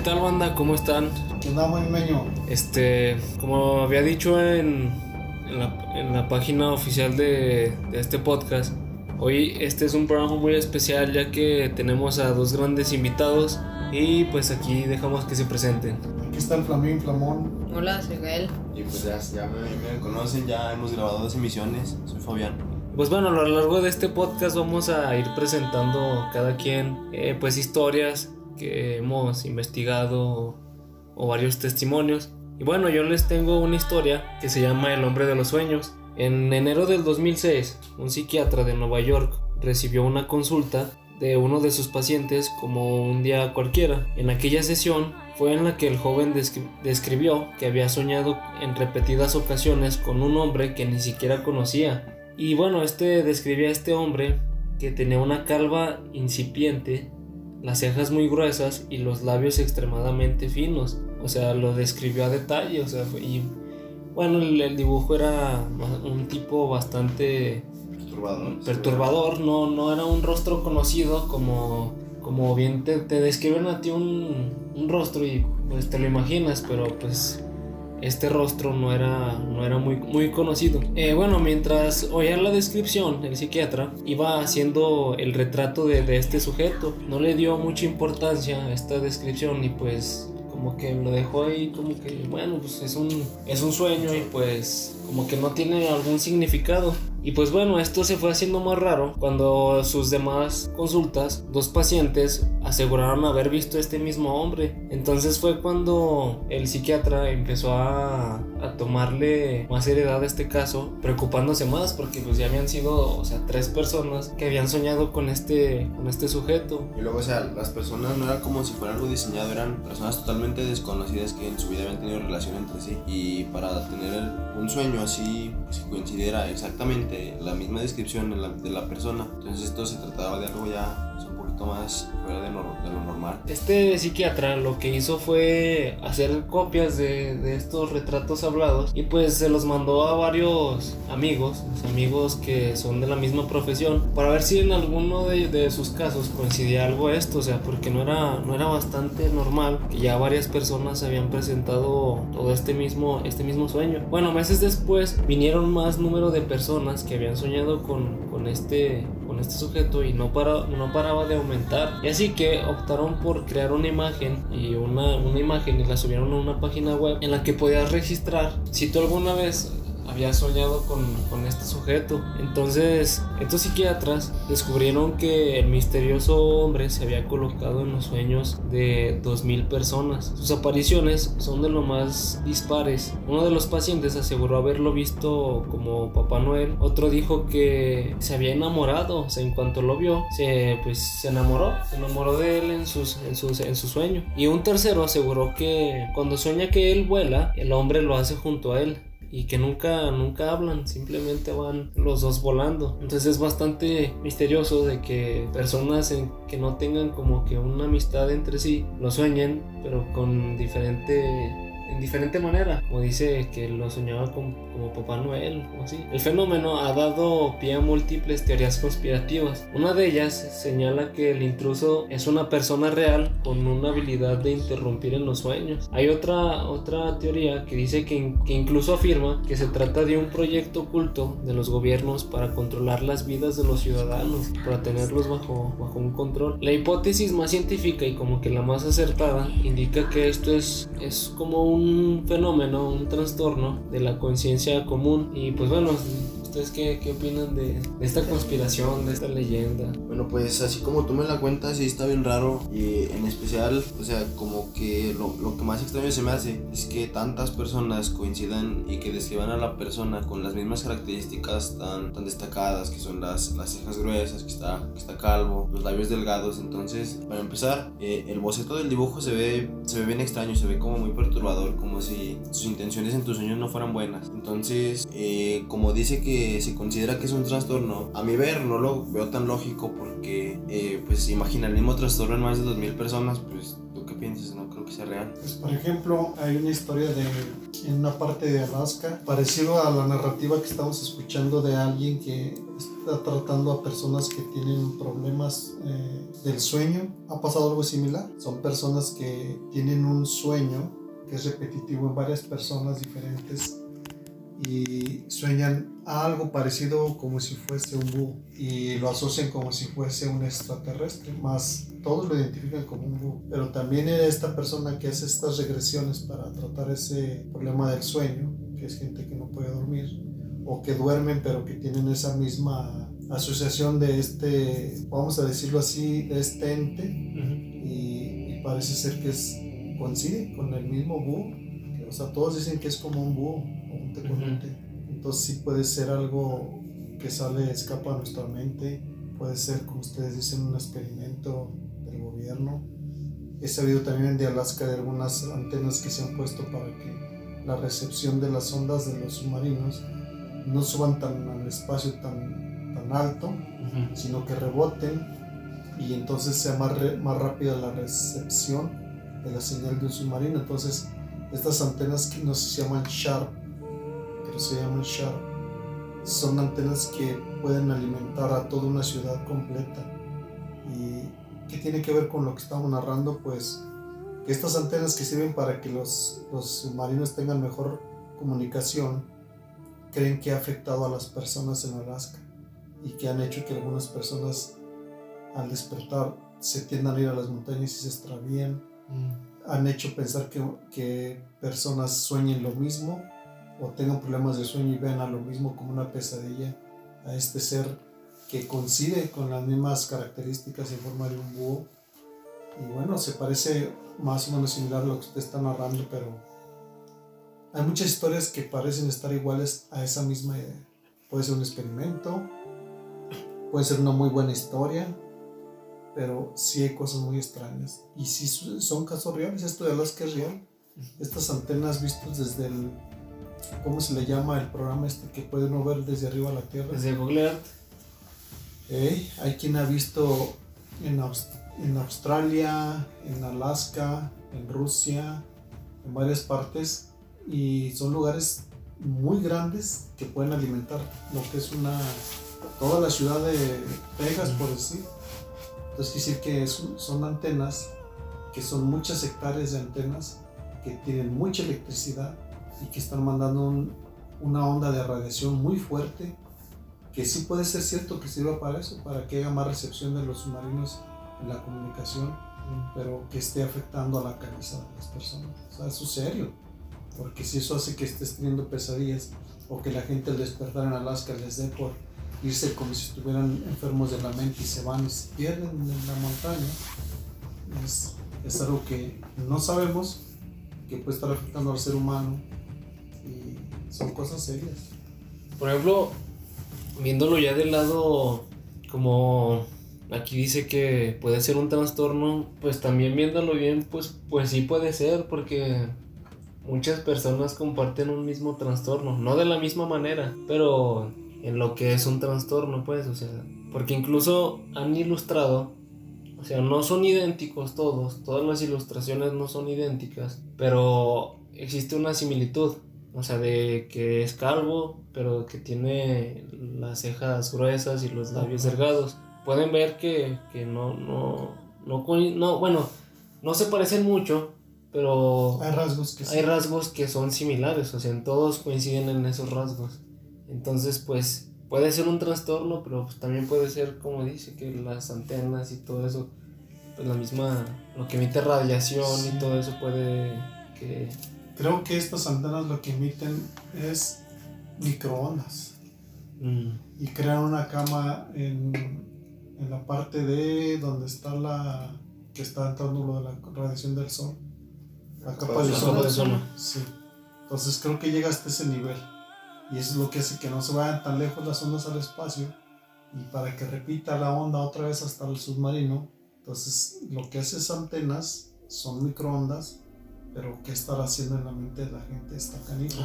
Hola, ¿qué tal banda? ¿Cómo están? ¿Qué onda, buen meño? Este, como había dicho en, en, la, en la página oficial de, de este podcast, hoy este es un programa muy especial ya que tenemos a dos grandes invitados y pues aquí dejamos que se presenten. Aquí está el Flamín Flamón. Hola, soy Gael. Y pues ya, ya me, me conocen, ya hemos grabado dos emisiones. Soy Fabián. Pues bueno, a lo largo de este podcast vamos a ir presentando cada quien eh, pues historias que hemos investigado o varios testimonios. Y bueno, yo les tengo una historia que se llama El hombre de los sueños. En enero del 2006, un psiquiatra de Nueva York recibió una consulta de uno de sus pacientes como un día cualquiera. En aquella sesión fue en la que el joven descri- describió que había soñado en repetidas ocasiones con un hombre que ni siquiera conocía. Y bueno, este describía a este hombre que tenía una calva incipiente, las cejas muy gruesas y los labios extremadamente finos. O sea, lo describió a detalle, o sea, fue- y bueno, el, el dibujo era un tipo bastante Perturbador. perturbador, no, no era un rostro conocido como, como bien te, te describen a ti un, un rostro y pues te lo imaginas, pero pues este rostro no era, no era muy, muy conocido. Eh, bueno, mientras oía la descripción, el psiquiatra iba haciendo el retrato de, este sujeto. No le dio mucha importancia a esta descripción y pues como que lo dejó ahí como que bueno pues es un es un sueño y pues como que no tiene algún significado y pues bueno esto se fue haciendo más raro cuando sus demás consultas dos pacientes aseguraron haber visto este mismo hombre entonces fue cuando el psiquiatra empezó a, a tomarle más seriedad a este caso preocupándose más porque pues ya habían sido o sea tres personas que habían soñado con este con este sujeto Y luego, o sea, las personas no era como si fuera algo diseñado, eran personas totalmente desconocidas que en su vida habían tenido relación entre sí. Y para tener un sueño así, pues, que coincidiera exactamente la misma descripción de la, persona, entonces esto se trataba de algo ya poquito más fuera de, de lo normal. Este psiquiatra lo que hizo fue hacer copias de, de estos retratos hablados y pues se los mandó a varios amigos, amigos que son de la misma profesión, para ver si en alguno de, de sus casos coincidía algo esto, o sea, porque no era, no era bastante normal que ya varias personas habían presentado todo este mismo, este mismo sueño. Bueno, meses después vinieron más número de personas que habían soñado con, con este con este sujeto y no, para, no paraba de aumentar. Y así que optaron por crear una imagen y una, una imagen y la subieron a una página web en la que podías registrar si tú alguna vez habías soñado con, con este sujeto. Entonces, estos psiquiatras descubrieron que el misterioso hombre se había colocado en los sueños de 2.000 personas. Sus apariciones son de lo más dispares. Uno de los pacientes aseguró haberlo visto como Papá Noel. Otro dijo que se había enamorado. O sea, en cuanto lo vio, se, pues, se enamoró. Se enamoró de él en, sus, en, sus, en su sueño. Y un tercero aseguró que cuando sueña que él vuela, el hombre lo hace junto a él y que nunca nunca hablan, simplemente van los dos volando. Entonces es bastante misterioso de que personas que no tengan como que una amistad entre sí lo sueñen, pero con diferente en diferente manera, como dice que lo soñaba con- como Papá Noel o así. El fenómeno ha dado pie a múltiples teorías conspirativas. Una de ellas señala que el intruso es una persona real con una habilidad de interrumpir en los sueños. Hay otra, otra teoría que dice que, que incluso afirma que se trata de un proyecto oculto de los gobiernos para controlar las vidas de los ciudadanos, para tenerlos bajo, bajo un control. La hipótesis más científica y como que la más acertada indica que esto es, es como un fenómeno, un trastorno de la conciencia común. Y pues bueno, ¿ustedes qué, qué opinan de, de esta conspiración, de esta leyenda? Bueno, pues así como tú me la cuentas, sí está bien raro. Y en especial, o sea, como que lo, lo que más extraño se me hace es que tantas personas coincidan y que describan a la persona con las mismas características tan, tan destacadas, que son las, las cejas gruesas, que está, que está calvo, los labios delgados. Entonces, para empezar, eh, el boceto del dibujo se ve, se ve bien extraño, se ve como muy perturbador, como si sus intenciones en tus sueños no fueran buenas. Entonces, eh, como dice que se considera que es un trastorno, a mi ver no lo veo tan lógico porque, eh, pues imagina el mismo trastorno en más de 2.000 personas, pues lo que piensas, no creo que sea real. Pues, por ejemplo, hay una historia de en una parte de Alaska, parecido a la narrativa que estamos escuchando de alguien que está tratando a personas que tienen problemas eh, del sueño. ¿Ha pasado algo similar? Son personas que tienen un sueño que es repetitivo en varias personas diferentes y sueñan algo parecido como si fuese un búho y lo asocian como si fuese un extraterrestre, más todos lo identifican como un búho. Pero también esta persona que hace estas regresiones para tratar ese problema del sueño, que es gente que no puede dormir o que duermen pero que tienen esa misma asociación de este, vamos a decirlo así, de este ente y, y parece ser que es, coincide con el mismo búho. O sea, todos dicen que es como un búho entonces sí puede ser algo que sale, escapa a nuestra mente, puede ser, como ustedes dicen, un experimento del gobierno. He sabido también de Alaska de algunas antenas que se han puesto para que la recepción de las ondas de los submarinos no suban tan al espacio tan, tan alto, sino que reboten y entonces sea más, más rápida la recepción de la señal de un submarino. Entonces, estas antenas que nos llaman SHARP se llaman Sharp. Son antenas que pueden alimentar a toda una ciudad completa. ¿Y qué tiene que ver con lo que estamos narrando? Pues que estas antenas que sirven para que los, los submarinos tengan mejor comunicación, creen que ha afectado a las personas en Alaska y que han hecho que algunas personas al despertar se tiendan a ir a las montañas y se extravíen. Mm. Han hecho pensar que, que personas sueñen lo mismo o tengan problemas de sueño y vean a lo mismo como una pesadilla, a este ser que coincide con las mismas características en forma de un búho. Y bueno, se parece más o menos similar a lo que usted está narrando, pero hay muchas historias que parecen estar iguales a esa misma idea. Puede ser un experimento, puede ser una muy buena historia, pero sí hay cosas muy extrañas. Y sí son casos reales, esto de Alaska es real. Estas antenas vistas desde el ¿Cómo se le llama el programa este que puede uno ver desde arriba a la Tierra? Desde Google Earth. hay quien ha visto en, en Australia, en Alaska, en Rusia, en varias partes y son lugares muy grandes que pueden alimentar lo que es una toda la ciudad de Texas por decir entonces quiere decir que son antenas que son muchas hectáreas de antenas que tienen mucha electricidad y que están mandando una onda de radiación muy fuerte que sí puede ser cierto que sirva para eso, para que haya más recepción de los submarinos en la comunicación, pero que esté afectando a la cabeza de las personas. O sea, eso es serio, porque si eso hace que estés teniendo pesadillas o que la gente al despertar en Alaska les dé por irse como si estuvieran enfermos de la mente y se van y se pierden en la montaña, es, es algo que no sabemos, que puede estar afectando al ser humano son cosas serias. Por ejemplo, viéndolo ya del lado como aquí dice que puede ser un trastorno, pues también viéndolo bien, pues, pues sí puede ser, porque muchas personas comparten un mismo trastorno, no de la misma manera, pero en lo que es un trastorno, pues, o sea, porque incluso han ilustrado, o sea, no son idénticos todos, todas las ilustraciones no son idénticas, pero existe una similitud. O sea, de que es calvo, pero que tiene las cejas gruesas y los labios delgados. Pueden ver que, que no, no, no, no, bueno, no se parecen mucho, pero hay rasgos que hay rasgos que son similares, o sea, en todos coinciden en esos rasgos. Entonces, pues puede ser un trastorno, pero pues, también puede ser, como dice, que las antenas y todo eso, pues la misma, lo que emite radiación y todo eso puede que Creo que estas antenas lo que emiten es microondas. Mm. Y crean una cama en, en, la parte de donde está la que está entrando lo de la radiación del sol. La capa de ozono. Sí. Entonces creo que llega hasta ese nivel. Y eso es lo que hace que no se vayan tan lejos las ondas al espacio. Y para que repita la onda otra vez hasta el submarino. Entonces lo que hace esas antenas son microondas pero qué estar haciendo en la mente de la gente está canijo.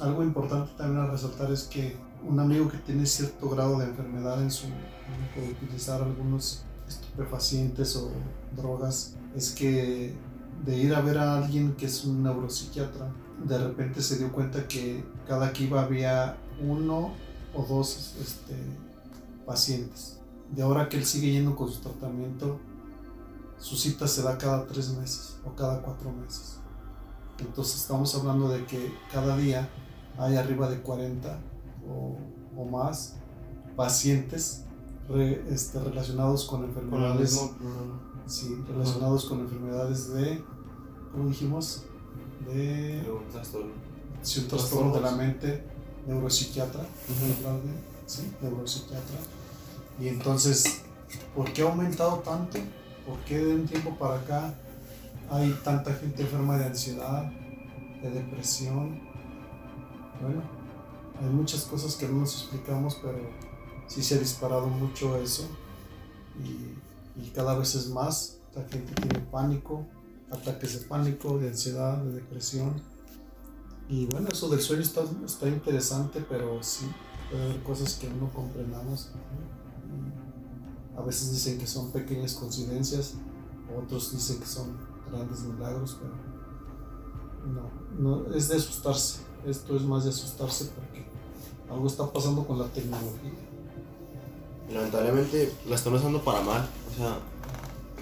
Algo importante también a resaltar es que un amigo que tiene cierto grado de enfermedad en su puede utilizar algunos estupefacientes o drogas es que de ir a ver a alguien que es un neuropsiquiatra, de repente se dio cuenta que cada iba había uno o dos este, pacientes. De ahora que él sigue yendo con su tratamiento, su cita se da cada tres meses o cada cuatro meses. Entonces estamos hablando de que cada día hay arriba de 40 o, o más pacientes re- este, relacionados con enfermedades, sí, relacionados con enfermedades de, ¿cómo dijimos? De Un trastorno. Sí, un trastorno de la mente, neuropsiquiatra, hablar de, sí, neuropsiquiatra. Y entonces, ¿por qué ha aumentado tanto? ¿Por qué de un tiempo para acá hay tanta gente enferma de ansiedad, de depresión? Bueno, hay muchas cosas que no nos explicamos, pero sí se ha disparado mucho eso. Y, y cada vez es más. La gente tiene pánico, ataques de pánico, de ansiedad, de depresión. Y bueno, eso del sueño está, está interesante, pero sí, puede haber cosas que no comprendamos. A veces dicen que son pequeñas coincidencias, otros dicen que son grandes milagros, pero no, no, es de asustarse. Esto es más de asustarse porque algo está pasando con la tecnología. Lamentablemente la están usando para mal. O sea,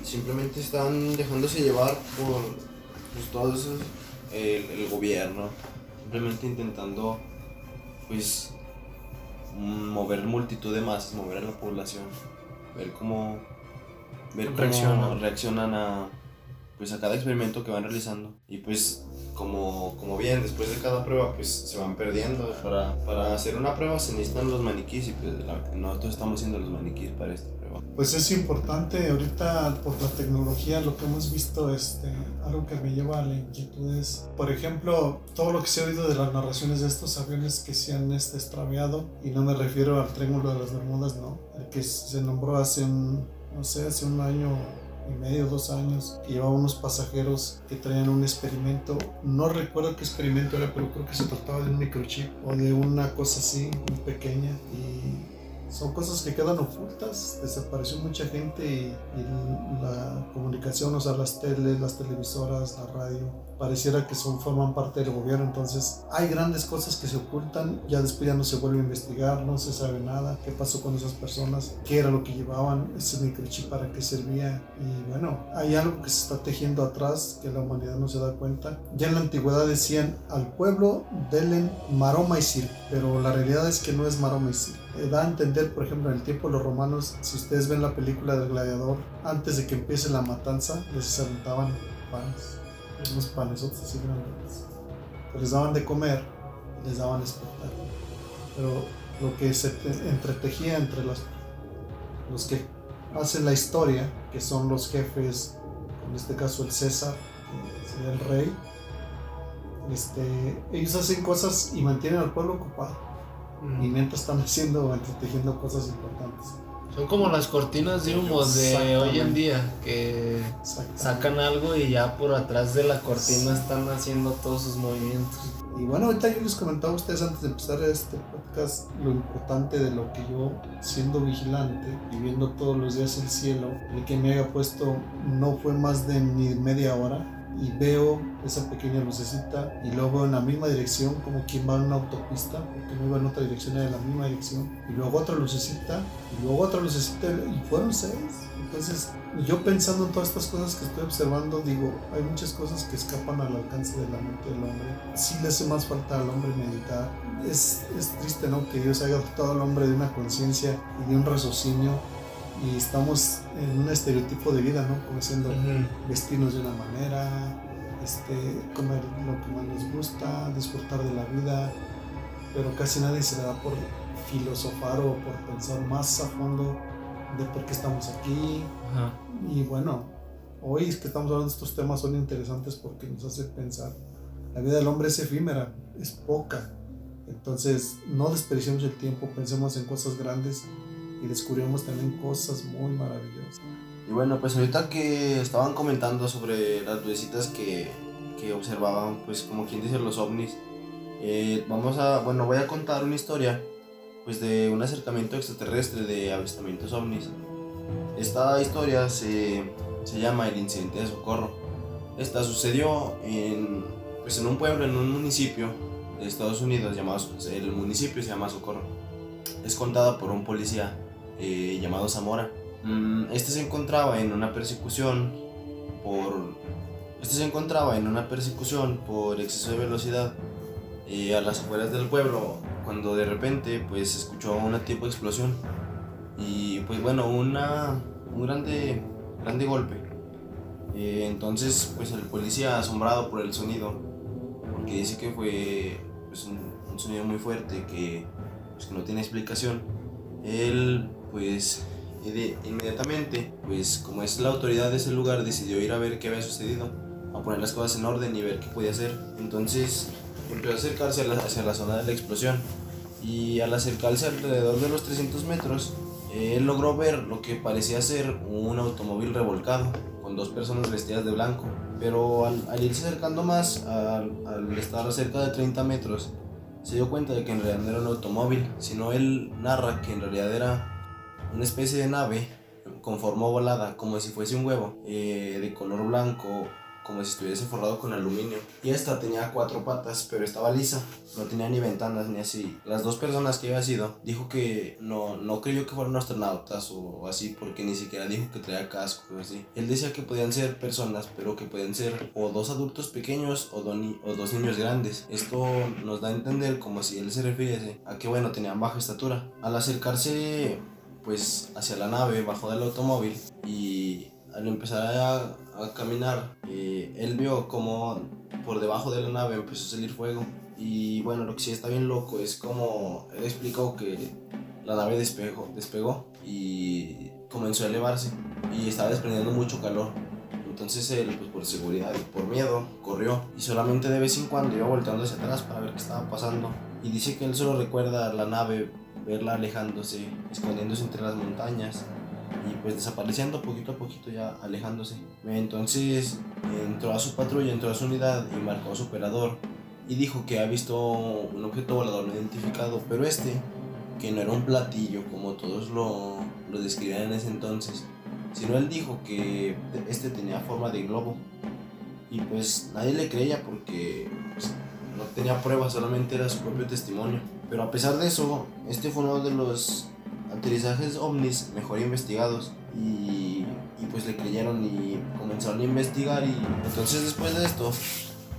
simplemente están dejándose llevar por pues, todos esos, el, el gobierno, simplemente intentando, pues, mover multitud de masas, mover a la población, ver cómo, ver cómo Reaccionan. reaccionan a, pues, a cada experimento que van realizando. Y pues, como, como bien, después de cada prueba, pues se van perdiendo. Para, para hacer una prueba se necesitan los maniquís y pues la- nosotros estamos haciendo los maniquís para prueba. Pues es importante ahorita por la tecnología lo que hemos visto, este, algo que me lleva a la inquietud es, por ejemplo, todo lo que se ha oído de las narraciones de estos aviones que se han este, extraviado, y no me refiero al Triángulo de las Bermudas, no, el que se nombró hace un, no sé, hace un año y medio, dos años, que llevaba unos pasajeros que traían un experimento, no recuerdo qué experimento era, pero creo que se trataba de un microchip o de una cosa así, muy pequeña, y son cosas que quedan ocultas. Desapareció mucha gente y, y la comunicación, o sea, las teles, las televisoras, la radio, pareciera que son, forman parte del gobierno. Entonces, hay grandes cosas que se ocultan. Ya después ya no se vuelve a investigar, no se sabe nada. ¿Qué pasó con esas personas? ¿Qué era lo que llevaban? ¿Ese microchip para qué servía? Y bueno, hay algo que se está tejiendo atrás que la humanidad no se da cuenta. Ya en la antigüedad decían al pueblo denle maroma y circo, pero la realidad es que no es maroma y circo. Eh, da a entender, por ejemplo, en el tiempo de los romanos, si ustedes ven la película del gladiador, antes de que empiece la matanza, les aventaban panes, unos panes, así grandes. Que les daban de comer y les daban espectáculo. Pero lo que se te- entretejía entre los, los que hacen la historia, que son los jefes, en este caso el César, que sería el rey, este, ellos hacen cosas y mantienen al pueblo ocupado. Y mientras están haciendo o entretejiendo cosas importantes. Son como las cortinas de humo de hoy en día, que sacan algo y ya por atrás de la cortina están haciendo todos sus movimientos. Y bueno, ahorita yo les comentaba a ustedes antes de empezar este podcast lo importante de lo que yo, siendo vigilante y viendo todos los días el cielo, el que me haya puesto no fue más de ni media hora y veo esa pequeña lucecita y luego veo en la misma dirección como quien va en una autopista, porque no iba en otra dirección, era en la misma dirección, y luego otra lucecita y luego otra lucecita y fueron seis. Entonces, yo pensando en todas estas cosas que estoy observando, digo, hay muchas cosas que escapan al alcance de la mente del hombre. Sí le hace más falta al hombre meditar. Es, es triste, ¿no? Que Dios haya dotado al hombre de una conciencia y de un raciocinio y estamos en un estereotipo de vida, ¿no? Como siendo vestirnos de una manera, este, comer lo que más nos gusta, disfrutar de la vida, pero casi nadie se le da por filosofar o por pensar más a fondo de por qué estamos aquí. Ajá. Y bueno, hoy es que estamos hablando de estos temas son interesantes porque nos hace pensar. La vida del hombre es efímera, es poca. Entonces, no desperdiciemos el tiempo, pensemos en cosas grandes y descubrimos también cosas muy maravillosas. Y bueno, pues ahorita que estaban comentando sobre las lucecitas que, que observaban, pues como quien dice los ovnis, eh, vamos a, bueno, voy a contar una historia, pues de un acercamiento extraterrestre de avistamientos ovnis. Esta historia se, se llama el incidente de Socorro. Esta sucedió en, pues en un pueblo, en un municipio de Estados Unidos llamado, el municipio se llama Socorro. Es contada por un policía eh, llamado Zamora. Mm, este se encontraba en una persecución por este se encontraba en una persecución por exceso de velocidad eh, a las afueras del pueblo cuando de repente pues escuchó una tipo de explosión y pues bueno una un grande grande golpe eh, entonces pues el policía asombrado por el sonido porque dice que fue pues, un, sonido muy fuerte que, pues, que no tiene explicación él pues inmediatamente pues como es la autoridad de ese lugar decidió ir a ver qué había sucedido a poner las cosas en orden y ver qué podía hacer entonces empezó a acercarse hacia la zona de la explosión y al acercarse alrededor de los 300 metros, él logró ver lo que parecía ser un automóvil revolcado con dos personas vestidas de blanco. Pero al, irse acercando más, al, estar cerca de 30 metros, se dio cuenta de que en realidad no era un automóvil, sino él narra que en realidad era una especie de nave con forma ovalada, como si fuese un huevo, eh, de color blanco como si estuviese forrado con aluminio. Y esta tenía cuatro patas, pero estaba lisa, no tenía ni ventanas ni así. Las dos personas que había sido, dijo que no, no creyó que fueran astronautas o así, porque ni siquiera dijo que traía casco o así. Él decía que podían ser personas, pero que podían ser o dos adultos pequeños o, o dos niños grandes. Esto nos da a entender como si él se refiriese a que, bueno, tenían baja estatura. Al acercarse pues hacia la nave, bajó del automóvil y al empezar a, caminar, eh, él vio como por debajo de la nave empezó a salir fuego. Y bueno, lo que sí está bien loco es como él explicó que la nave despegó, despegó y comenzó a elevarse y estaba desprendiendo mucho calor. Entonces él, pues por seguridad y por miedo, corrió y solamente de vez en cuando iba volteando hacia atrás para ver qué estaba pasando. Y dice que él solo recuerda la nave, verla alejándose, escondiéndose entre las montañas y pues desapareciendo poquito a poquito ya alejándose. Entonces entró a su patrulla, entró a su unidad y marcó a su operador y dijo que ha visto un objeto volador no identificado, pero este, que no era un platillo como todos lo, lo describían en ese entonces, sino él dijo que este tenía forma de globo. Y pues nadie le creía porque pues, no tenía pruebas, solamente era su propio testimonio. Pero a pesar de eso, este fue uno de los aterrizajes ovnis mejor investigados. Y, pues le creyeron y comenzaron a investigar y entonces después de esto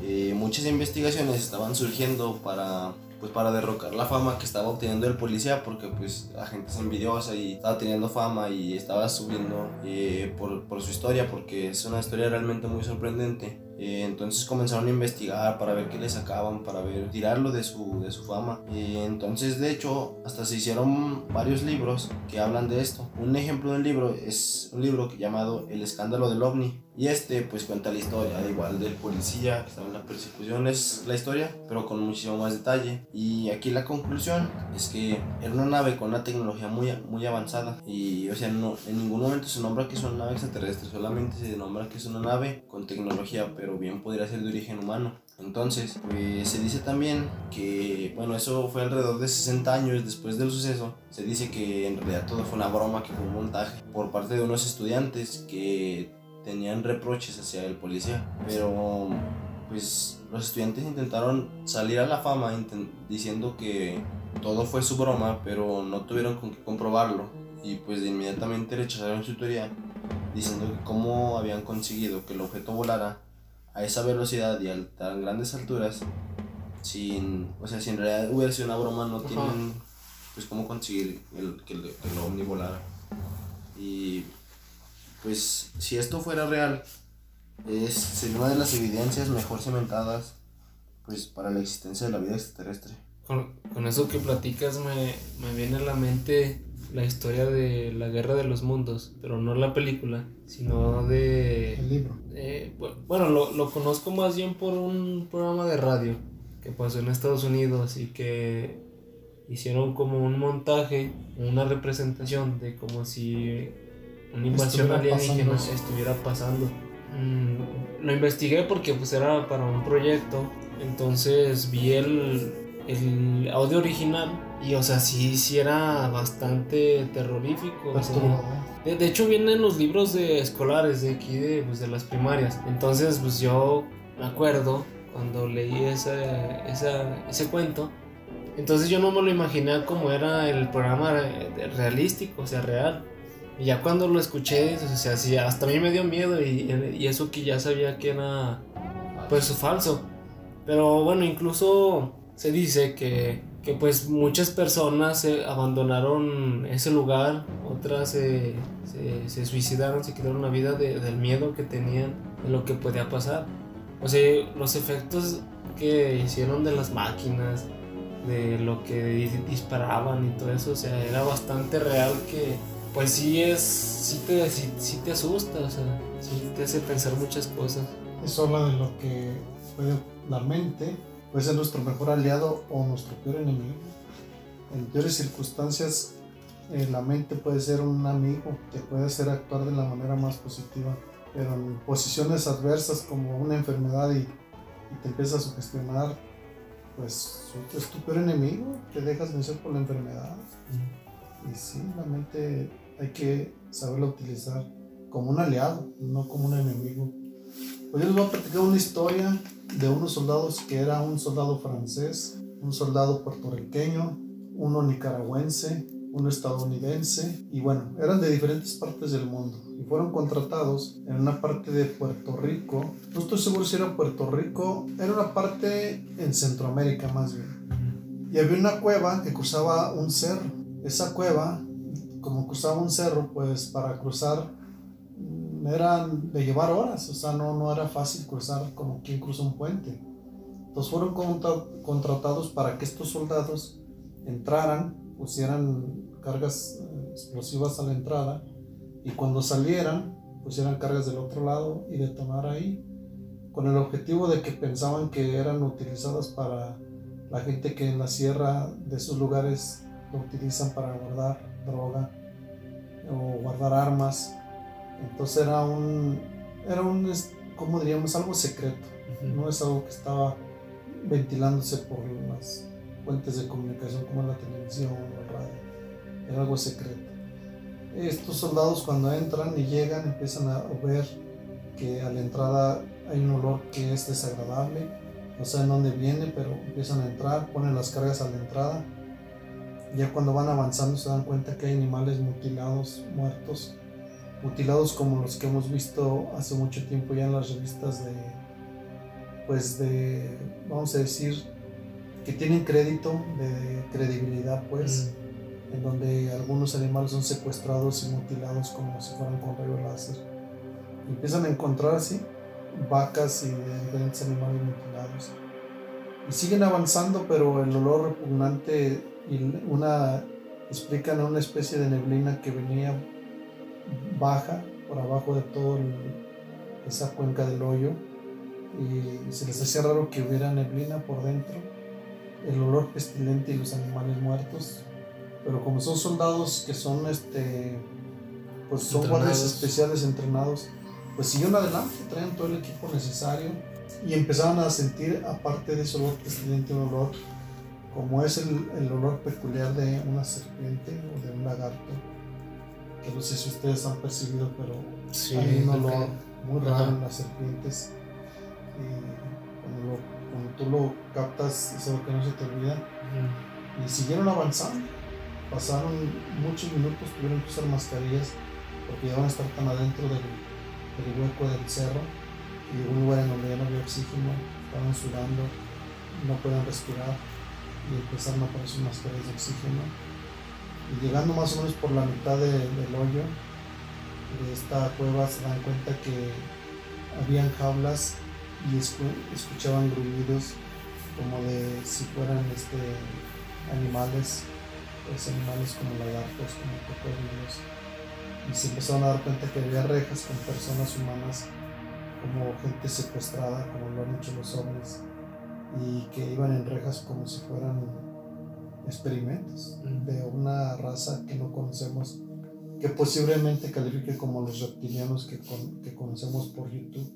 eh, muchas investigaciones estaban surgiendo para pues para derrocar la fama que estaba obteniendo el policía porque pues la gente es envidiosa y estaba teniendo fama y estaba subiendo eh, por, por, su historia porque es una historia realmente muy sorprendente eh, entonces comenzaron a investigar para ver qué le sacaban, para ver, tirarlo de su, de su fama. Eh, entonces, de hecho, hasta se hicieron varios libros que hablan de esto. Un ejemplo del libro es un libro llamado El escándalo del ovni. Y este pues cuenta la historia, igual del policía que estaba en la persecución, es la historia, pero con muchísimo más detalle. Y aquí la conclusión es que era una nave con una tecnología muy, muy avanzada. Y o sea, no, en ningún momento se nombra que es una nave extraterrestre, solamente se nombra que es una nave con tecnología, pero bien podría ser de origen humano. Entonces, pues se dice también que, bueno, eso fue alrededor de 60 años después del suceso. Se dice que en realidad todo fue una broma, que fue un montaje por parte de unos estudiantes que tenían reproches hacia el policía. Pero, pues los estudiantes intentaron salir a la fama diciendo que todo fue su broma, pero no tuvieron con qué comprobarlo. Y pues inmediatamente rechazaron su teoría, diciendo que cómo habían conseguido que el objeto volara a esa velocidad y a tan grandes alturas, sin, o sea, si en realidad hubiera sido una broma, no tienen pues cómo conseguir el, que, el, ovni volara. Y pues si esto fuera real, es, sería una de las evidencias mejor cimentadas pues para la existencia de la vida extraterrestre. Con, con eso que platicas me, me viene a la mente la historia de la guerra de los mundos, pero no la película, sino de... El libro. bueno, lo, lo, conozco más bien por un programa de radio que pasó en Estados Unidos y que hicieron como un montaje, una representación de como si una invasión alienígena estuviera pasando. Mm, lo investigué porque pues era para un proyecto, entonces vi el, el audio original Y o sea, sí, sí era bastante terrorífico. o sea, Perturbador. de, de hecho, vienen los libros de escolares de aquí, de, pues, de las primarias. Entonces, pues yo me acuerdo cuando leí ese, esa- ese cuento. Entonces yo no me lo imaginé como era el programa re- realístico, o sea, real. Y ya cuando lo escuché, o sea, sí, hasta a mí me dio miedo y, y eso que ya sabía que era pues falso. Pero bueno, incluso se dice que, que pues muchas personas eh, abandonaron ese lugar, otras eh, se, se suicidaron, se quitaron la vida de- del miedo que tenían de lo que podía pasar. O sea, los efectos que hicieron de las máquinas, de lo que di- disparaban y todo eso, o sea, era bastante real que pues sí es, sí te, sí, sí te asusta, o sea, sí te hace pensar muchas cosas. Eso habla de lo que puede la mente, puede ser nuestro mejor aliado o nuestro peor enemigo. En peores circunstancias, eh, la mente puede ser un amigo, te puede hacer actuar de la manera más positiva, pero en posiciones adversas como una enfermedad y, y te empiezas a sugestionar, pues es tu peor enemigo, te dejas vencer por la enfermedad. Y sí, la mente hay que saberla utilizar como un aliado, no como un enemigo. Yo les voy a platicar una historia de unos soldados que era un soldado francés, un soldado puertorriqueño, uno nicaragüense, uno estadounidense y bueno, eran de diferentes partes del mundo y fueron contratados en una parte de Puerto Rico. No estoy seguro si era Puerto Rico, era una parte en Centroamérica más bien. Y había una cueva que cruzaba un cerro. Esa cueva, como cruzaba un cerro, pues para cruzar mm, era de llevar horas, o sea, no, no era fácil cruzar como quien cruza un puente. Entonces fueron contra- contratados para que estos soldados entraran, pusieran cargas eh, explosivas a la entrada y cuando salieran pusieran cargas del otro lado y detonar ahí, con el objetivo de que pensaban que eran utilizadas para la gente que en la sierra de esos lugares lo utilizan para guardar droga o guardar armas. Entonces era un, era un, ¿cómo diríamos? Algo secreto. No es algo que estaba ventilándose por las fuentes de comunicación como la televisión o el radio. Era algo secreto. Estos soldados cuando entran y llegan empiezan a ver que a la entrada hay un olor que es desagradable. No saben dónde viene, pero empiezan a entrar, ponen las cargas a la entrada. Ya cuando van avanzando se dan cuenta que hay animales mutilados, muertos, mutilados como los que hemos visto hace mucho tiempo ya en las revistas de, pues de, vamos a decir, que tienen crédito, de credibilidad, pues, en donde algunos animales son secuestrados y mutilados como si fueran con rayo láser. Y empiezan a encontrar así vacas y diferentes animales mutilados. Y siguen avanzando, pero el olor repugnante y una explican una especie de neblina que venía baja por abajo de toda esa cuenca del hoyo y se les hacía raro que hubiera neblina por dentro, el olor pestilente y los animales muertos, pero como son soldados que son este pues son guardias Entrenados. especiales entrenados, pues siguieron adelante, traían todo el equipo necesario y empezaron a sentir aparte de ese olor pestilente un olor como es el, el olor peculiar de una serpiente o de un lagarto, que no sé si ustedes han percibido, pero Sí, hay un olor muy raro en las serpientes. Y cuando, lo- cuando tú lo captas, es algo que no se te olvida. Y siguieron avanzando. Pasaron muchos minutos, tuvieron que usar mascarillas porque ya van a estar tan adentro del, del hueco del cerro. Y un lugar en donde ya no había oxígeno, estaban sudando, no podían respirar. Y empezaron a poner sus mascarillas de oxígeno. Y llegando más o menos por la mitad de- del hoyo de esta cueva, se dan cuenta que habían jaulas y escu- escuchaban gruñidos como de si fueran este, animales, pues animales como lagartos, como cocodrilos. Y se empezaron a dar cuenta que había rejas con personas humanas, como gente secuestrada, como lo han hecho los hombres, y que iban en rejas como si fueran experimentos de una raza que no conocemos, que posiblemente califique como los reptilianos que, con- que conocemos por YouTube.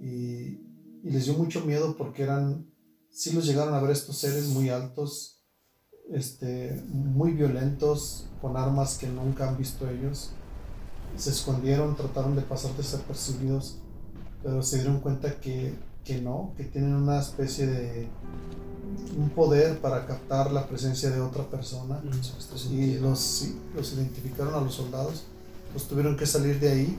Y, y les dio mucho miedo porque eran, sí los llegaron a ver estos seres muy altos, este, muy violentos, con armas que nunca han visto ellos. Se escondieron, trataron de pasar desapercibidos, pero se dieron cuenta que, que no, que tienen una especie de un poder para captar la presencia de otra persona. Y los, sí, los identificaron a los soldados, los tuvieron que salir de ahí,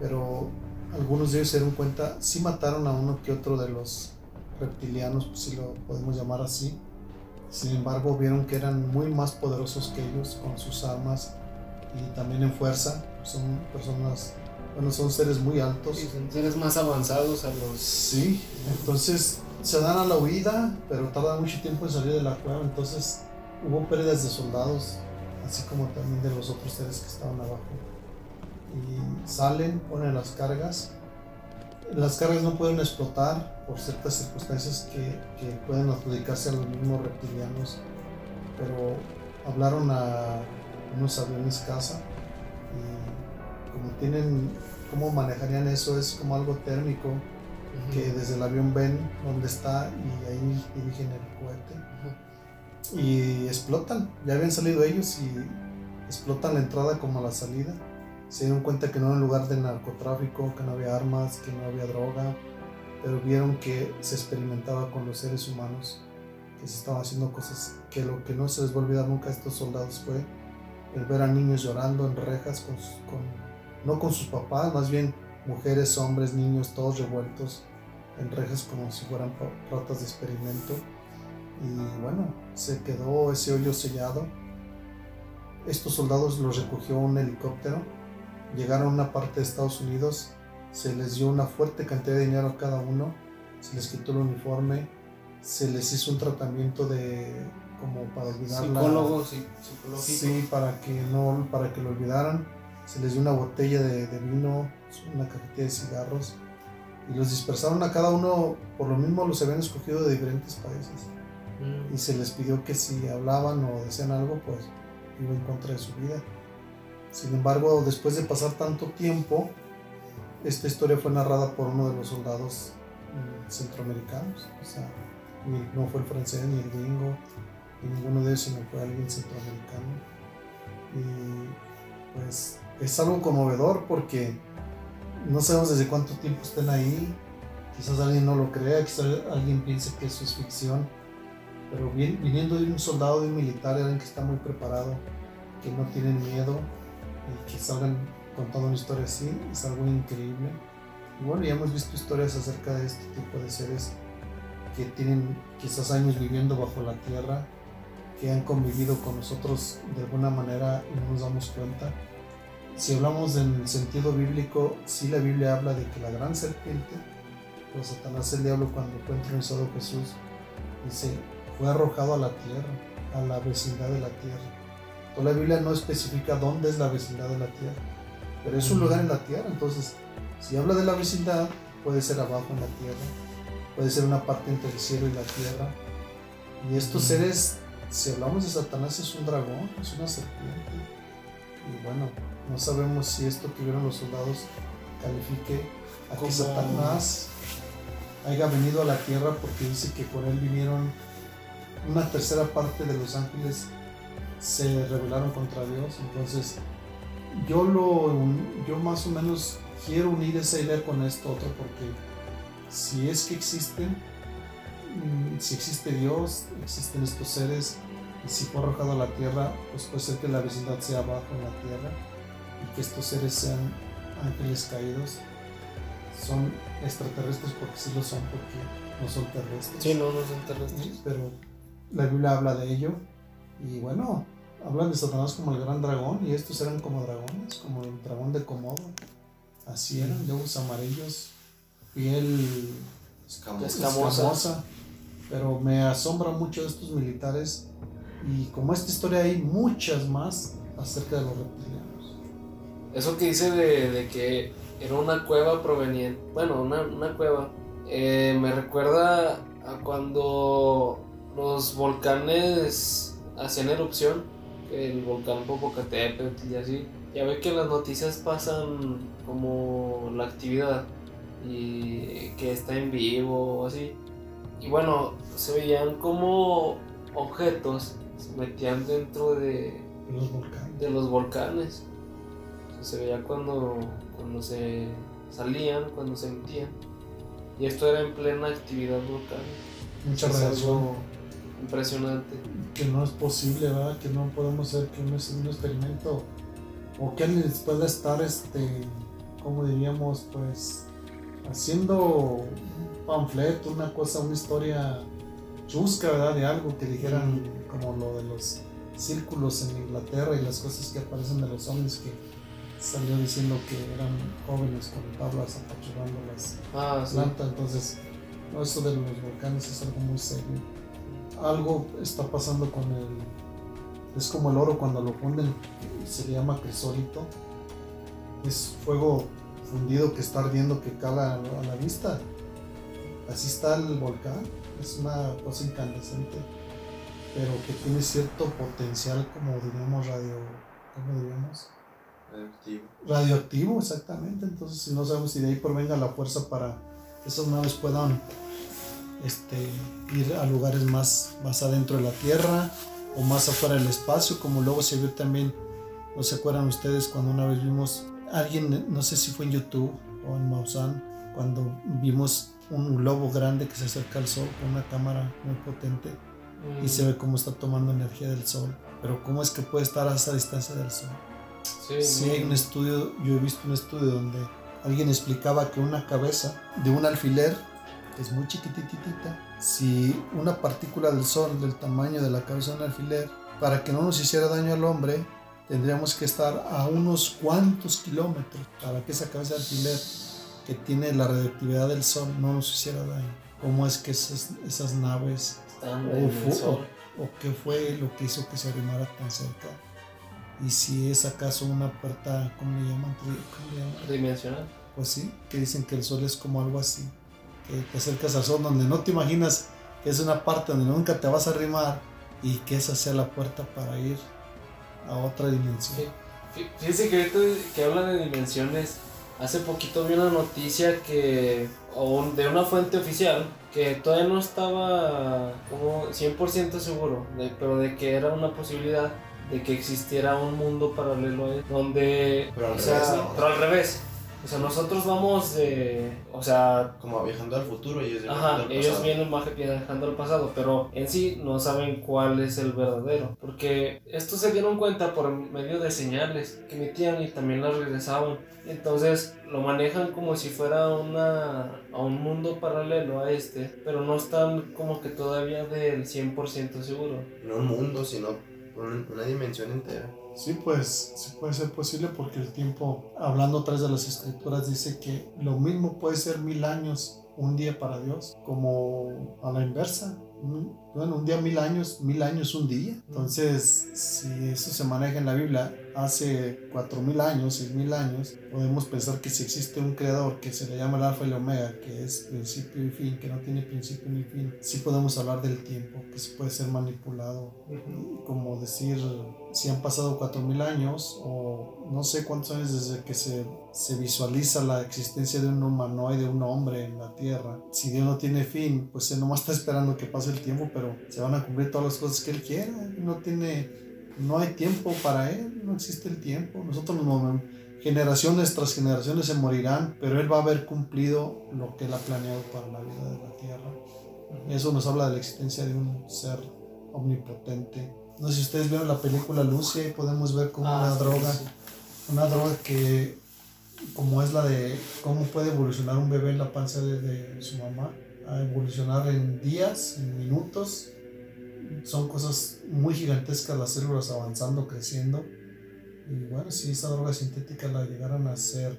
pero algunos de ellos se dieron cuenta, sí mataron a uno que otro de los reptilianos, si lo podemos llamar así. Sin embargo, vieron que eran muy más poderosos que ellos con sus armas y también en fuerza. Son personas, bueno, son seres muy altos. son seres más avanzados a los... Sí, entonces se dan a la huida, pero tardan mucho tiempo en salir de la cueva, entonces hubo pérdidas de soldados, así como también de los otros seres que estaban abajo. Y salen, ponen las cargas. Las cargas no pueden explotar por ciertas circunstancias que, que pueden adjudicarse a los mismos reptilianos, pero hablaron a unos aviones casa y como tienen, cómo manejarían eso es como algo térmico que desde el avión ven dónde está y ahí dirigen el cohete. Y explotan. Ya habían salido ellos y explotan la entrada como la salida. Se dieron cuenta que no era un lugar de narcotráfico, que no había armas, que no había droga, pero vieron que se experimentaba con los seres humanos, que se estaban haciendo cosas que lo que no se les va a olvidar nunca a estos soldados fue el ver a niños llorando en rejas, con, no con sus papás, más bien mujeres, hombres, niños, todos revueltos en rejas como si fueran ratas de experimento. Y bueno, se quedó ese hoyo sellado. Estos soldados los recogió un helicóptero, llegaron a una parte de Estados Unidos, se les dio una fuerte cantidad de dinero a cada uno, se les quitó el uniforme, se les hizo un tratamiento de como para olvidar Psicólogo, sí, para que no para que lo olvidaran se les dio una botella de, de vino una cajetilla de cigarros y los dispersaron a cada uno, por lo mismo los habían escogido de diferentes países. Mm. Y se les pidió que si hablaban o decían algo, pues iba en contra de su vida. Sin embargo, después de pasar tanto tiempo, esta historia fue narrada por uno de los soldados mm, centroamericanos. O sea, no fue el francés ni el gringo, ni ninguno de ellos, sino fue alguien centroamericano. Y pues es algo conmovedor porque no sabemos desde cuánto tiempo estén ahí. Quizás alguien no lo crea, quizás alguien piense que eso es ficción. Pero viniendo de un soldado, de un militar, alguien que está muy preparado, que no tienen miedo y que salgan contando una historia así, es algo increíble. Y bueno, ya hemos visto historias acerca de este tipo de seres que tienen quizás años viviendo bajo la tierra, que han convivido con nosotros de alguna manera y no nos damos cuenta si hablamos en el sentido bíblico, sí la Biblia habla de que la gran serpiente, pues Satanás el diablo cuando fue entronizado Jesús, dice, fue arrojado a la tierra, a la vecindad de la tierra. Toda la Biblia no especifica dónde es la vecindad de la tierra, pero es un lugar en la tierra, entonces si habla de la vecindad, puede ser abajo en la tierra, puede ser una parte entre el cielo y la tierra. Y estos seres, si hablamos de Satanás, es un dragón, es una serpiente. Y bueno, no sabemos si esto que vieron los soldados califique a que Satanás haya venido a la tierra porque dice que por él vinieron una tercera parte de los ángeles se rebelaron contra Dios. Entonces, yo lo yo más o menos quiero unir esa idea con esto otro porque si es que existen, mm, si existe Dios, existen estos seres, y si fue arrojado a la tierra, pues puede ser que la vecindad sea abajo en la tierra y que estos seres sean ángeles caídos son extraterrestres porque sí lo son porque no son terrestres. Sí, no, no son terrestres. Pero la Biblia habla de ello y bueno, hablan de Satanás como el gran dragón y estos eran como dragones, como el dragón de Komodo. Así eran, ojos amarillos, piel escamosa. escamosa. Pero me asombra mucho estos militares y como esta historia hay muchas más acerca de los reptilianos. Eso que dice de, que era una cueva proveniente, bueno, una, una cueva, eh, me recuerda a cuando los volcanes hacían erupción, el volcán Popocatépetl y así. Ya ve que las noticias pasan como la actividad y que está en vivo o así. Y bueno, se veían como objetos se metían dentro de, Los volcanes. de los volcanes. O sea, se veía cuando, cuando se salían, cuando se metían. Y esto era en plena actividad volcánica. Mucha radiación. impresionante. que no es posible, ¿verdad? Que no podemos hacer que no es un experimento o que alguien pueda estar, este, como diríamos, pues, haciendo un panfleto, una cosa, una historia chusca, ¿verdad? De algo que dijeran como lo de los círculos en Inglaterra y las cosas que aparecen de los hombres que salió diciendo que eran jóvenes con tablas apachurrando las Ah, sí. planta, entonces no, eso de los volcanes es algo muy serio. Algo está pasando con el... Es como el oro cuando lo funden, se le llama crisólito. Es fuego fundido que está ardiendo que cala a la- a la vista. Así está el volcán, es una cosa incandescente, pero que tiene cierto potencial como diríamos radio... ¿Cómo diríamos? Radioactivo. radioactivo, exactamente. Entonces, si no sabemos si de ahí provenga la fuerza para que esas naves puedan este, ir a lugares más, más adentro de la Tierra o más afuera del espacio, como luego se vio también, no se acuerdan ustedes cuando una vez vimos alguien, no sé si fue en YouTube o en Maussan, cuando vimos un globo grande que se acerca al Sol con una cámara muy potente Mm, y se ve cómo está tomando energía del Sol. Pero ¿cómo es que puede estar a esa distancia del Sol? Sí, Sí, hay un estudio, yo he visto un estudio donde alguien explicaba que una cabeza de un alfiler, que es muy chiquititita, si una partícula del sol del tamaño de la cabeza de un alfiler, para que no nos hiciera daño al hombre, tendríamos que estar a unos cuantos kilómetros para que esa cabeza de alfiler que tiene la radioactividad del sol no nos hiciera daño. ¿Cómo es que esas, esas naves Están o, en el sol. o- qué fue lo que hizo que se arrimara tan cerca. Y si es acaso una puerta, ¿cómo le llaman? ¿Cómo le llaman? Dimensional. Pues sí, que dicen que el sol es como algo así. Que te acercas al sol donde no te imaginas que es una parte donde nunca te vas a arrimar y que esa sea la puerta para ir a otra dimensión. Sí. Fíjense que ahorita que hablan de dimensiones, hace poquito vi una noticia que, o de una fuente oficial, que todavía no estaba como 100% seguro, de- pero de que era una posibilidad de que existiera un mundo paralelo a él, donde, Pero al o sea, revés, ¿no? pero al revés. O sea, nosotros vamos de, o sea, Como viajando al futuro ellos Ajá, al ellos pasado. vienen viajando al pasado, pero en sí no saben cuál es el verdadero. Porque estos se dieron cuenta por medio de señales que emitían y también las regresaban. Entonces lo manejan como si fuera una, a un mundo paralelo a este, pero no están como que todavía del 100% seguro. No un mundo, sino un- una dimensión entera. Sí, pues sí puede ser posible porque el tiempo, hablando a través de las escrituras, dice que lo mismo puede ser mil años un día para Dios, como a la inversa. Bueno, un día mil años, mil años un día. Entonces, si eso se maneja en la Biblia hace cuatro mil años, seis mil años, podemos pensar que si existe un creador que se le llama el alfa y el omega, que es principio y fin, que no tiene principio ni fin, sí podemos hablar del tiempo, que se puede ser manipulado como decir si han pasado 4.000 años o no sé cuántos años desde que se, se visualiza la existencia de un humanoide, un hombre en la Tierra. Si Dios no tiene fin, pues Él nomás está esperando que pase el tiempo, pero se van a cumplir todas las cosas que Él quiera. No tiene, no hay tiempo para Él, no existe el tiempo. Nosotros nos. Generaciones tras generaciones se morirán, pero Él va a haber cumplido lo que Él ha planeado para la vida de la Tierra. Eso nos habla de la existencia de un ser omnipotente. No sé si ustedes vieron la película Lucy, ahí podemos ver como Ah, una sí, droga, sí. una droga que, como es la de cómo puede evolucionar un bebé en la panza de, de su mamá, a evolucionar en días, en minutos. Son cosas muy gigantescas, las células avanzando, creciendo. Y bueno, si esa droga sintética la llegaran a hacer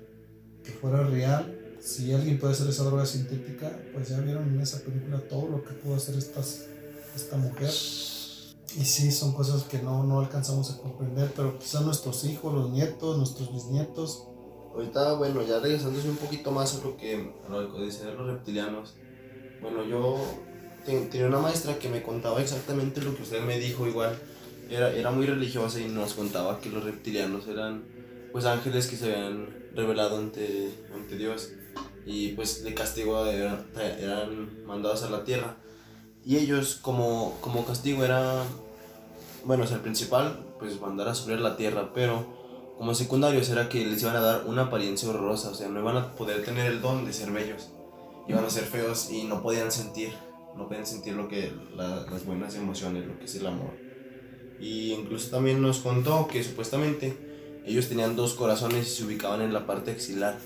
que fuera real, si alguien puede hacer esa droga sintética, pues ya vieron en esa película todo lo que pudo hacer esta mujer. Y sí, son cosas que no, no alcanzamos a comprender, pero quizás nuestros hijos, los nietos, nuestros bisnietos, Ahorita, bueno, ya regresándose un poquito más a lo que, a lo que decían los reptilianos. Bueno, yo te- tenía una maestra que me contaba exactamente lo que usted me dijo igual. Era, era muy religiosa y nos contaba que los reptilianos eran pues ángeles que se habían revelado ante, ante Dios y pues de castigo eran, eran mandados a la tierra. Y ellos como, como castigo era bueno, o sea, el principal, pues mandar a sufrir la tierra, pero como secundarios era que les iban a dar una apariencia horrorosa, o sea, no iban a poder tener el don de ser bellos, iban a ser feos y no podían sentir, no podían sentir lo que las buenas emociones, lo que es el amor. Y incluso también nos contó que supuestamente ellos tenían dos corazones y se ubicaban en la parte axilar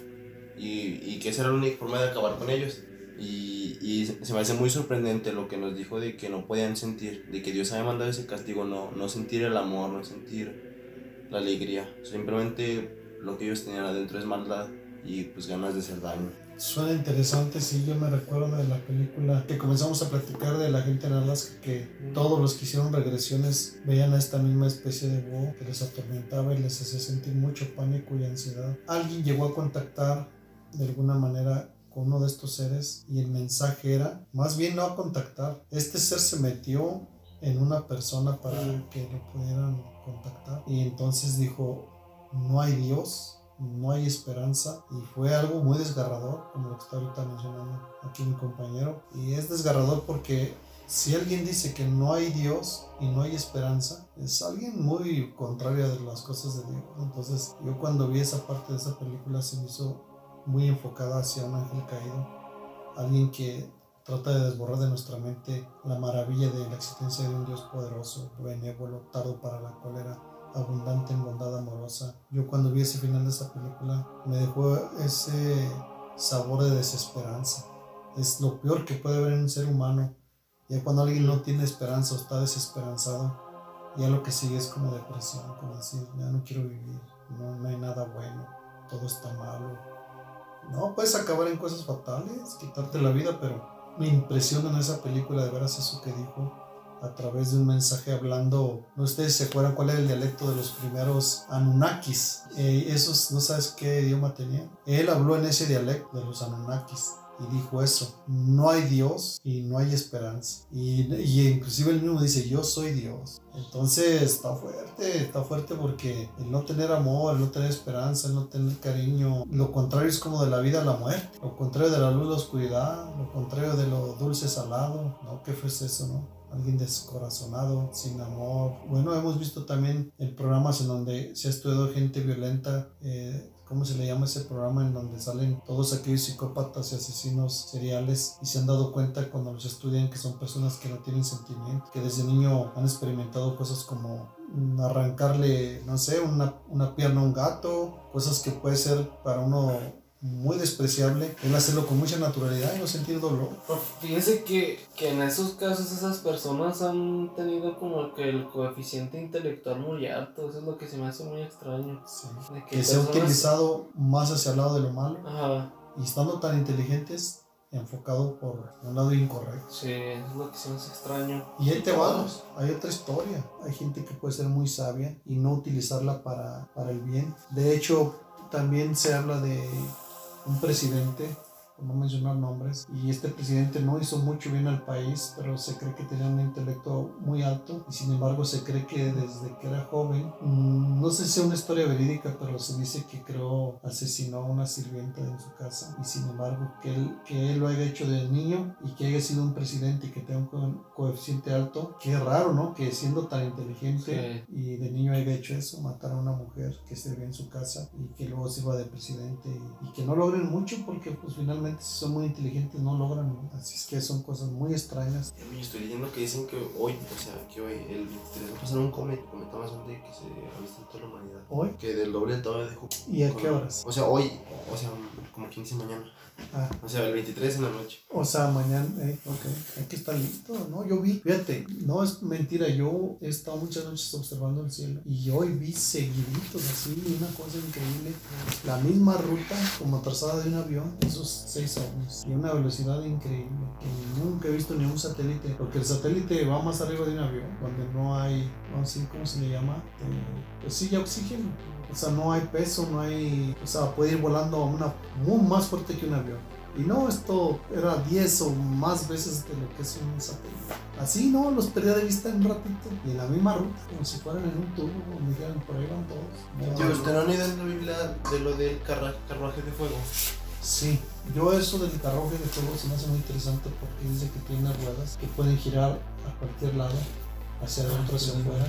y, y que esa era la única forma de acabar con ellos. Y, y, se me hace muy sorprendente lo que nos dijo de que no podían sentir, de que Dios había mandado ese castigo, no, no sentir el amor, no sentir la alegría. Simplemente lo que ellos tenían adentro es maldad y pues ganas de hacer daño. Suena interesante, sí, yo me recuerdo de la película que comenzamos a platicar de la gente en Alaska que todos los que hicieron regresiones veían a esta misma especie de búho que les atormentaba y les hacía sentir mucho pánico y ansiedad. Alguien llegó a contactar de alguna manera con uno de estos seres y el mensaje era, más bien no a contactar, este ser se metió en una persona para que lo pudieran contactar y entonces dijo, no hay Dios, no hay esperanza. Y fue algo muy desgarrador, como lo que está ahorita mencionando aquí mi compañero, y es desgarrador porque si alguien dice que no hay Dios y no hay esperanza, es alguien muy contrario de las cosas de Dios. Entonces yo cuando vi esa parte de esa película se me hizo muy enfocada hacia un ángel caído, alguien que trata de desborrar de nuestra mente la maravilla de la existencia de un Dios poderoso, benévolo, tardo para la cólera, abundante en bondad amorosa. Yo cuando vi ese final de esa película me dejó ese sabor de desesperanza. Es lo peor que puede haber en un ser humano. Ya cuando alguien no tiene esperanza o está desesperanzado, ya lo que sigue es como depresión, como decir, ya no quiero vivir, no, hay nada bueno, todo está malo, no, puedes acabar en cosas fatales, quitarte la vida, pero me impresiona en esa película de veras eso que dijo a través de un mensaje hablando, no ustedes se acuerdan cuál era el dialecto de los primeros Anunnakis, eh, esos no sabes qué idioma tenían. Él habló en ese dialecto de los Anunnakis y dijo eso, no hay Dios y no hay esperanza. Y, y, inclusive él mismo dice, yo soy Dios. Entonces está fuerte, está fuerte porque el no tener amor, el no tener esperanza, el no tener cariño, lo contrario es como de la vida a la muerte, lo contrario de la luz a la oscuridad, lo contrario de lo dulce salado, ¿no? ¿Qué fue eso, no? Alguien descorazonado, sin amor. Bueno, hemos visto también en programas en donde se ha estudiado gente violenta, eh, ¿cómo se le llama ese programa en donde salen todos aquellos psicópatas y asesinos seriales y se han dado cuenta cuando los estudian que son personas que no tienen sentimiento, que desde niño han experimentado cosas como arrancarle, no sé, una, una pierna a un gato, cosas que puede ser para uno muy despreciable el hacerlo con mucha naturalidad y no sentir dolor. Fíjese que, que en esos casos esas personas han tenido como que el coeficiente intelectual muy alto, eso es lo que se me hace muy extraño. que, se ha utilizado más hacia el lado de lo malo y estando tan inteligentes enfocado por un lado incorrecto. Sí, es lo que se me hace extraño. Y ahí te vamos, hay otra historia. Hay gente que puede ser muy sabia y no utilizarla para, para el bien. De hecho, también se habla de un presidente no mencionar nombres, y este presidente no hizo mucho bien al país, pero se cree que tenía un intelecto muy alto y sin embargo se cree que desde que era joven, mm, no sé si es una historia verídica, pero se dice que creó, asesinó a una sirvienta en su casa y sin embargo que él, que él lo haya hecho de niño y que haya sido un presidente y que tenga un coeficiente alto, qué raro, ¿no? Que siendo tan inteligente y de niño haya hecho eso, matar a una mujer que se ve en su casa y que luego sirva de presidente y, y que no logren mucho porque pues finalmente son muy inteligentes no logran, así es que son cosas muy extrañas. estoy leyendo que dicen que hoy, o sea, que hoy, el 23 va a pasar un cometa, cometa más grande que se ha visto en toda la humanidad. ¿Hoy? Que del doble del tamaño de Júpiter. ¿Y a qué horas? O sea, hoy, o sea, como 15 mañana. Ah. O sea, el 23 en la noche. O sea, mañana, eh, ok, aquí está listo, ¿no? Yo vi, fíjate, no es mentira, yo he estado muchas noches observando el cielo y hoy vi seguiditos así, una cosa increíble, la misma ruta como trazada de un avión, esos seis años, y una velocidad increíble, que nunca he visto ni un satélite, porque el satélite va más arriba de un avión, donde no hay, no sé cómo se le llama, eh, pues sí, ya oxígeno o sea, no hay peso, no hay. O sea, puede ir volando a una muy más fuerte que un avión. Y no, esto era 10 o más veces de lo que es un satélite. Así, ¿no? Los perdía de vista en un ratito. Y en la misma ruta, como si fueran en un tubo, como dijeran, por ahí van todos. No, ¿Usted no en la Biblia de lo del carruaje de fuego? Sí, yo eso del carruaje de fuego se me hace muy interesante porque dice que tiene ruedas que pueden girar a cualquier lado hacia adentro, hacia afuera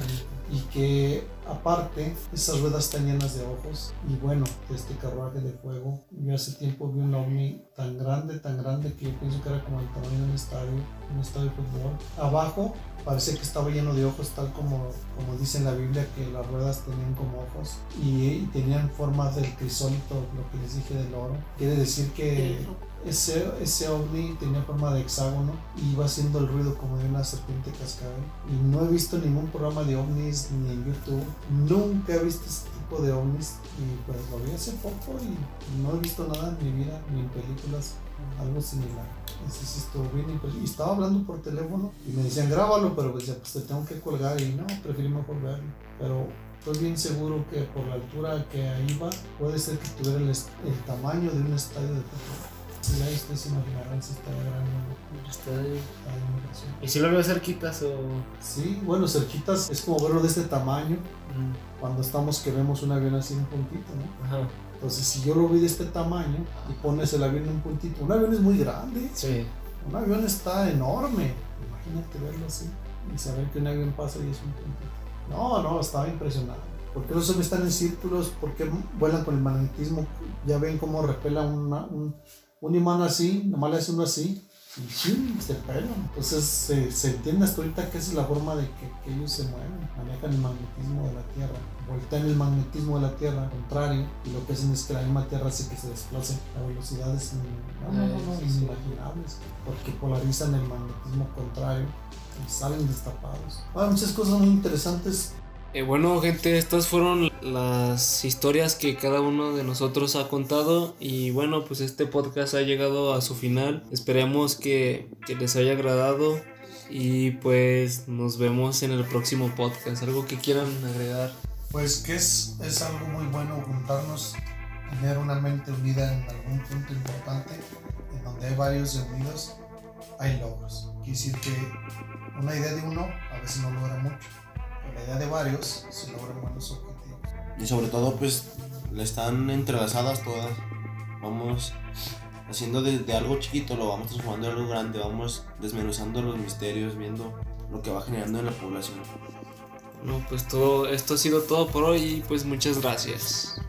y que aparte esas ruedas están llenas de ojos y bueno, este carruaje de fuego, yo hace tiempo vi un ovni tan grande, tan grande que yo pienso que era como el tamaño de un estadio, un estadio de fútbol. Abajo parece que estaba lleno de ojos, tal como, como dice en la Biblia que las ruedas tenían como ojos y, y tenían forma del crisólito, lo que les dije del oro. Quiere decir que ese, ese ovni tenía forma de hexágono y iba haciendo el ruido como de una serpiente cascabel. Y no he visto ningún programa de ovnis ni en YouTube. Nunca he visto ese tipo de ovnis. Y pues lo vi hace poco y no he visto nada en mi vida, ni en películas, algo similar. Bien. Y, pues, y estaba hablando por teléfono y me decían grábalo, pero pues, pues te tengo que colgar y no, prefiero mejor verlo. Pero estoy bien seguro que por la altura que ahí va, puede ser que tuviera el, el tamaño de un estadio de fútbol. Si ya ustedes se imaginarán si está grande Estadio. ¿Y si lo veo cerquitas o...? Sí, bueno, cerquitas es como verlo de este tamaño. Cuando estamos que vemos un avión así en un puntito, ¿no? Ajá, Entonces, si yo lo vi de este tamaño y pones el avión en un puntito, un avión es muy grande. sí. Un avión está enorme. Imagínate verlo así y saber que un avión pasa y es un puntito. No, no, estaba impresionado. ¿Por qué los ovnis están en círculos? ¿Por qué vuelan con el magnetismo? Ya ven cómo repela una- un, un imán así, nomás le hace uno así y ¡chim! se pelan. Entonces se, se entiende hasta ahorita que esa es la forma de que, que ellos se mueven, manejan el magnetismo de la Tierra, voltean el magnetismo de la Tierra contrario y lo que hacen es que la misma Tierra hace que se desplace a velocidades in- no, no, no, no, Sí, sí. inimaginables porque polarizan el magnetismo contrario y salen destapados. Hay muchas cosas muy interesantes Eh, bueno, gente, estas fueron las historias que cada uno de nosotros ha contado y bueno, pues este podcast ha llegado a su final. Esperemos que, les haya agradado y pues nos vemos en el próximo podcast. ¿Algo que quieran agregar? Pues que es, es algo muy bueno juntarnos, tener una mente unida en algún punto importante, en donde hay varios reunidos, hay logros. Quiere decir que una idea de uno a veces no logra mucho, pero la idea de varios se logran buenos objetivos. Y sobre todo, pues, le están entrelazadas todas. Vamos haciendo de, de algo chiquito, lo vamos transformando en algo grande, vamos desmenuzando los misterios, viendo lo que va generando en la población. No, pues todo esto ha sido todo por hoy y pues muchas gracias.